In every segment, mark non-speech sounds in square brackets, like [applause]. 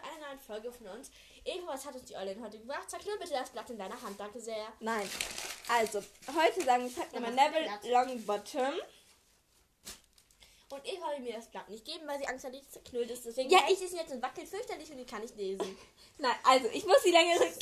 neuen Folge von uns. Eva, was hat uns die Eulin heute gebracht? Zerknüll bitte das Blatt in deiner Hand, danke sehr. Nein. Also, heute sagen wir Ja, Nummer ist Neville? Longbottom. Und Eva will mir das Blatt nicht geben, weil sie Angst hat, dass es zerknüllt ist. Deswegen Ja, sie es jetzt und wackelt fürchterlich und die kann nicht lesen. [laughs] Nein, also, ich muss die längere. [laughs]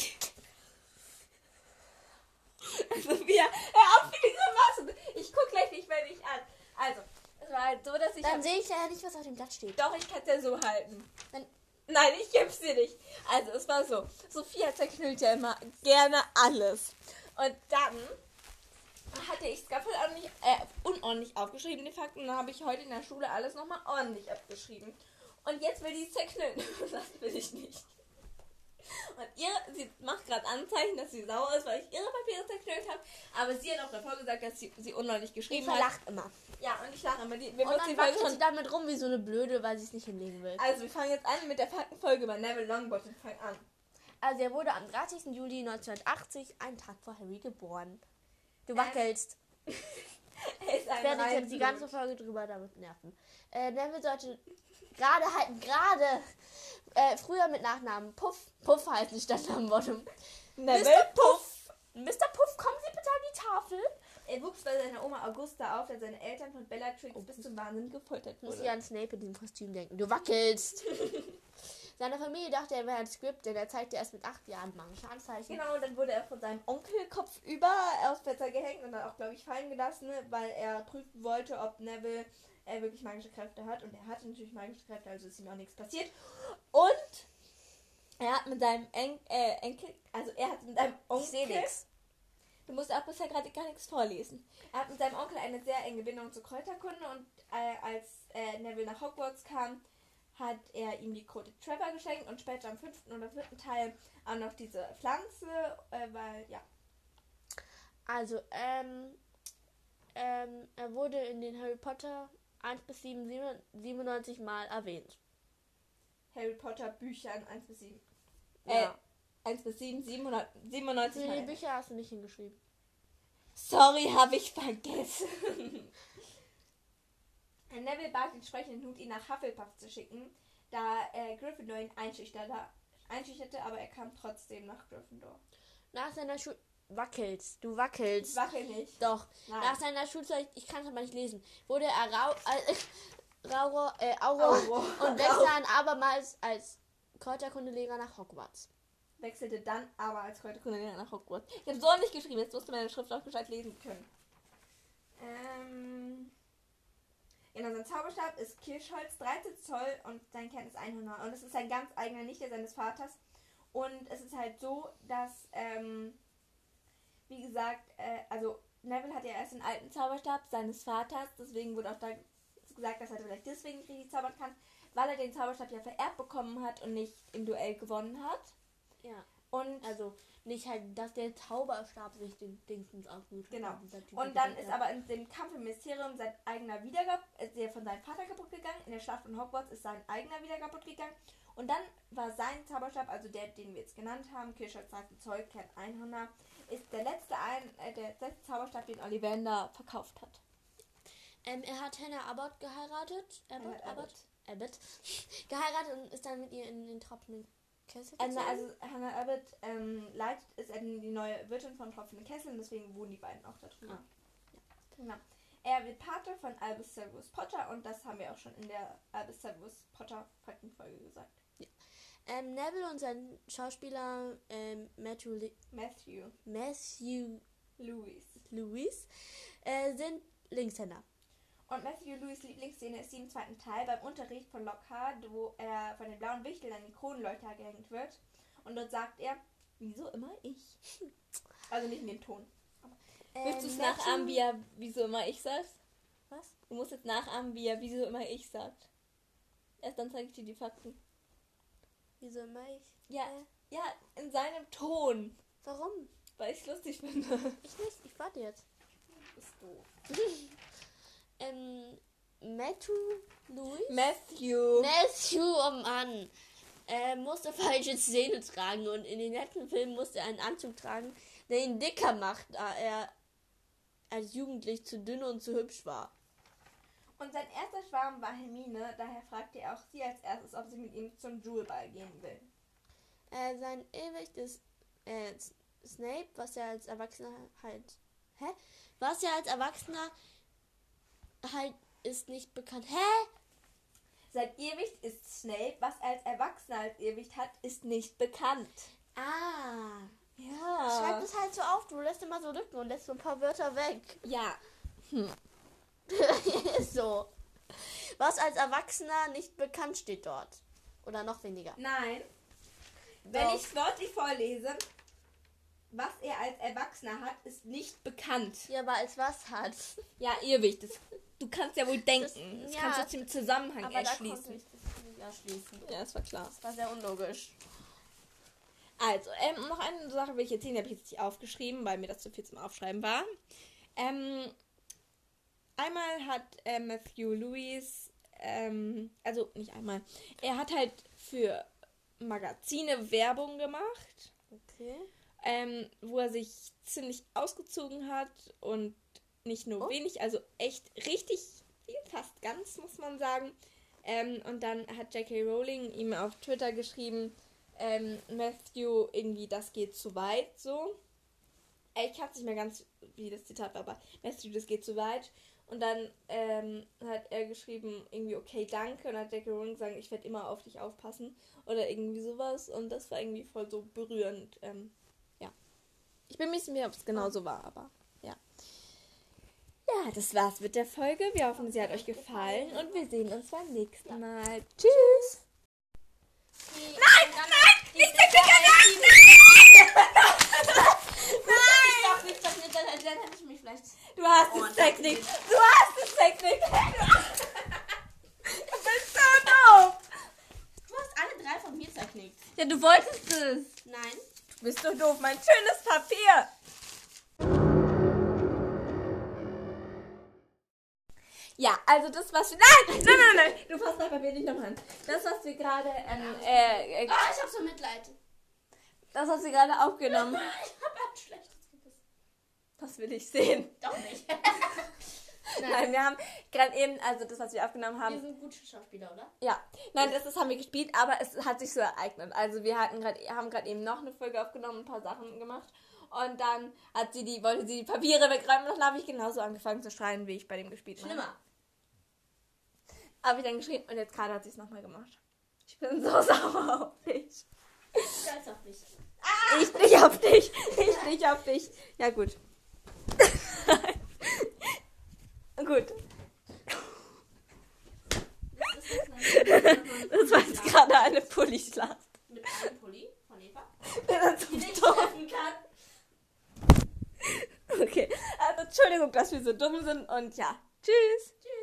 Sophia, hör auf mit dieser Masse. Ich guck gleich nicht mehr dich an. Also, es war halt so, dass ich. Dann sehe ich leider nicht, was auf dem Blatt steht. Doch, ich kann es ja so halten. Dann- Nein, ich geb's dir nicht. Also, es war so. Sophia zerknüllt ja immer gerne alles. Und dann hatte ich es ordentlich, äh, unordentlich aufgeschrieben, die Fakten. Und dann habe ich heute in der Schule alles nochmal ordentlich abgeschrieben. Und jetzt will die zerknüllen. [laughs] das will ich nicht. Und ihr, sie macht gerade Anzeichen, dass sie sauer ist, weil ich ihre Papiere zerknüllt habe. Aber sie hat auch davor gesagt, dass sie sie unordentlich geschrieben hat. lacht immer. Ja, und ich lache immer. Die, wir Und dann wackelt schon sie damit rum wie so eine Blöde, weil sie es nicht hinlegen will. also, wir fangen jetzt an mit der Faktenfolge über Neville Longbottom. Fang an. Also er wurde am 30. Juli 1980, einen Tag vor Harry, geboren. Du wackelst. Er [laughs] ist Ich werde jetzt die ganze Folge drüber damit nerven. Äh, Neville sollte gerade halten, gerade äh, früher mit Nachnamen Puff. Puff heißt nicht stand am Bottom. Neville Mr. Puff. Mr. Puff, kommen Sie bitte an die Tafel. Er wuchs bei seiner Oma Augusta auf, der seine Eltern von Bellatrix bis zum Wahnsinn gefoltert Ich muss hier an Snape in diesem Kostüm denken. Du wackelst. [laughs] Seine Familie dachte, er wäre ein Script, denn er zeigte erst mit acht Jahren magische Anzeichen. Genau, und dann wurde er von seinem Onkel kopfüber aufs Fenster gehängt und dann auch, glaube ich, fallen gelassen, ne, weil er prüfen wollte, ob Neville äh, wirklich magische Kräfte hat. Und er hatte natürlich magische Kräfte, also ist ihm auch nichts passiert. Und er hat mit seinem En äh, Enkel, also er hat mit seinem Onkel, nichts. du musst auch bisher gerade gar nichts vorlesen. Er hat mit seinem Onkel eine sehr enge Bindung zur Kräuterkunde und äh, als äh, Neville nach Hogwarts kam, hat er ihm die Krone Trevor geschenkt und später am fünften oder vierten Teil auch noch diese Pflanze, äh, weil, ja. Also, ähm, ähm, er wurde in den Harry Potter 1 bis 7 97 Mal erwähnt. Harry Potter Büchern 1 bis 7. Ja. Äh, 1 bis 7, 797 Die Mal. Bücher hast du nicht hingeschrieben. Sorry, habe ich vergessen. [laughs] Herr Neville bat den sprechenden Hut, ihn nach Hufflepuff zu schicken, da äh, Gryffindor ihn einschüchterte, einschüchterte, aber er kam trotzdem nach Gryffindor. Nach seiner Schul... Wackelst. Du Ich wackelst. wache nicht. Doch. Nein. Nach seiner Schulzeit, ich kann es aber nicht lesen, wurde er Rau... Äh, [laughs] Rauro, äh, Auro Auro. und wechselte dann abermals als Kräuterkundelehrer nach Hogwarts. Wechselte dann aber als Kräuterkundelehrer nach Hogwarts. Ich habe so nicht geschrieben, jetzt musst du meine Schrift auch gescheit lesen können. Ähm... Genau, sein Zauberstab ist Kirschholz, 13 Zoll und sein Kern ist Einhörner. Und es ist sein ganz eigener, nicht der seines Vaters. Und es ist halt so, dass, ähm, wie gesagt, äh, also Neville hat ja erst den alten Zauberstab seines Vaters, deswegen wurde auch da gesagt, dass er vielleicht deswegen nicht richtig zaubern kann, weil er den Zauberstab ja vererbt bekommen hat und nicht im Duell gewonnen hat. Ja. Und Also nicht halt, dass der Zauberstab sich den Dingsens ausgesucht hat. Genau. Typ Und dann ist aber in dem Kampf im Mysterium sein eigener Wiedergab, ist der von seinem Vater kaputt gegangen. In der Schlacht von Hogwarts ist sein eigener wieder kaputt gegangen. Und dann war sein Zauberstab, also der, den wir jetzt genannt haben, Kirschholz 13 Zoll, Kern Einhörner, ist der letzte, ein, äh, der letzte Zauberstab, den Ollivander verkauft hat. Ähm, er hat Hannah Abbott geheiratet. Abbott, Hannah Abbott, Abbott. [laughs] geheiratet und ist dann mit ihr in den tropfenden Kessel gezogen. also Hannah Abbott ähm, leitet, ist eben die neue Wirtin von Tropfenden Kesseln, deswegen wohnen die beiden auch da drüben. Ah. Genau. Er wird Pate von Albus Severus Potter und das haben wir auch schon in der Albus Severus Potter Faktenfolge gesagt. ähm, Neville und sein Schauspieler ähm, Matthew, Li- Matthew Matthew Lewis. Lewis äh, sind Linkshänder. Und Matthew Lewis Lieblingsszene ist die im zweiten Teil beim Unterricht von Lockhart, wo er von den blauen Wichteln an die Kronleuchter gehängt wird. Und dort sagt er, wieso immer ich? [laughs] Also nicht in dem Ton. Willst du es Ähm, nachahmen, wie er wieso immer ich sagt? Was? Du musst jetzt nachahmen, wie er wieso immer ich sagt. Erst dann zeige ich dir die Fakten. Wieso immer ich? Ja, Äh, ja, in seinem Ton. warum? Weil ich es lustig finde. Ich nicht. Ich warte jetzt. Bist doof. [laughs] Ähm, Matthew Lewis? Matthew. Matthew, oh Mann. Er musste [laughs] falsche Zähne tragen und in den letzten Filmen musste er einen Anzug tragen, der ihn dicker macht, da er als Jugendlich zu dünn und zu hübsch war. Und sein erster Schwarm war Hermine, daher fragte er auch sie als erstes, ob sie mit ihm zum Jewelball gehen will. Äh, sein Irrwicht ist äh, Snape, was er als Erwachsener halt. Hä? Was er als Erwachsener halt ist nicht bekannt. Hä? Sein Irrwicht ist Snape, was er als Erwachsener als Irrwicht hat, ist nicht bekannt. Ah. Ja. Schreib es halt so auf, du lässt immer so Lücken und lässt so ein paar Wörter weg. Ja. ist [laughs] so. Was als Erwachsener nicht bekannt steht dort. Oder noch weniger. Nein. Wenn Doch. ich es wörtlich vorlese, was er als Erwachsener hat, ist nicht bekannt. Ja, aber als was hat. Ja, Irrwicht. Das, du kannst ja wohl denken. Das, ja. kannst du aus dem Zusammenhang Aber da konnte erschließen. ich das nicht erschließen. Ja, das war klar. Das war sehr unlogisch. Also, ähm, noch eine Sache will ich erzählen, die habe ich jetzt nicht aufgeschrieben, weil mir das zu viel zum Aufschreiben war. Ähm, einmal hat äh, Matthew Lewis, ähm, also nicht einmal, er hat halt für Magazine Werbung gemacht, Okay. ähm, wo er sich ziemlich ausgezogen hat und nicht nur Oh. wenig, also echt richtig viel, fast ganz, muss man sagen. Ähm, und dann hat J.K. Rowling ihm auf Twitter geschrieben, ähm, Matthew, irgendwie, das geht zu weit, so. Äh, Ich hab's nicht mehr ganz, wie das Zitat war, aber Matthew, das geht zu weit. Und dann ähm, hat er geschrieben, irgendwie, okay, danke. Und hat J.K. Rowling gesagt, ich werde immer auf dich aufpassen. Oder irgendwie sowas. Und das war irgendwie voll so berührend. Ähm, ja. Ich bin mir nicht mehr, ob es genau so war, aber ja. Das war's mit der Folge. Wir hoffen, sie hat euch gefallen. Und wir sehen uns beim nächsten Mal. Tschüss! Nein, nein, nicht der Klicker, Nein! Doch, nicht, doch, nicht, dann, hätte ich mich vielleicht. Du hast Oh, es, Technik. dir. Du hast es, Technik. Du bist so doof. Du hast alle drei von mir zerknickt. Ja, du wolltest es. Nein. Du bist so doof. Mein schönes Papier. Ja, also das, was wir... Nein, nein, nein, nein. Du fasst Papier nicht nochmal an. Das, was wir gerade... Ähm, äh, äh, Ah, ich hab so Mitleid. das, was wir gerade aufgenommen [laughs] Ich hab ein schlechtes Gewissen. Das will ich sehen. Doch nicht. [laughs] Nein, wir haben gerade eben, also das, was wir aufgenommen haben, Wir sind gute Schauspieler, oder? Ja, nein, das, das haben wir gespielt, aber es hat sich so ereignet. Also wir hatten grad, haben gerade eben noch eine Folge aufgenommen, ein paar Sachen gemacht. Und dann hat sie die, wollte sie die Papiere wegräumen und dann habe ich genauso angefangen zu schreien, wie ich bei dem gespielt habe. Schlimmer. Habe ich dann geschrien und jetzt gerade hat sie es nochmal gemacht. Ich bin so [laughs] sauer auf dich. Stolz auf dich. Ich nicht auf dich. Ich nicht auf dich. Ja, gut. [laughs] gut. Das war jetzt gerade eine Pulli-Schlacht. Mit einem Pulli von Eva. Die nicht treffen kann. Okay, also Entschuldigung, dass wir so dumm sind und ja, tschüss.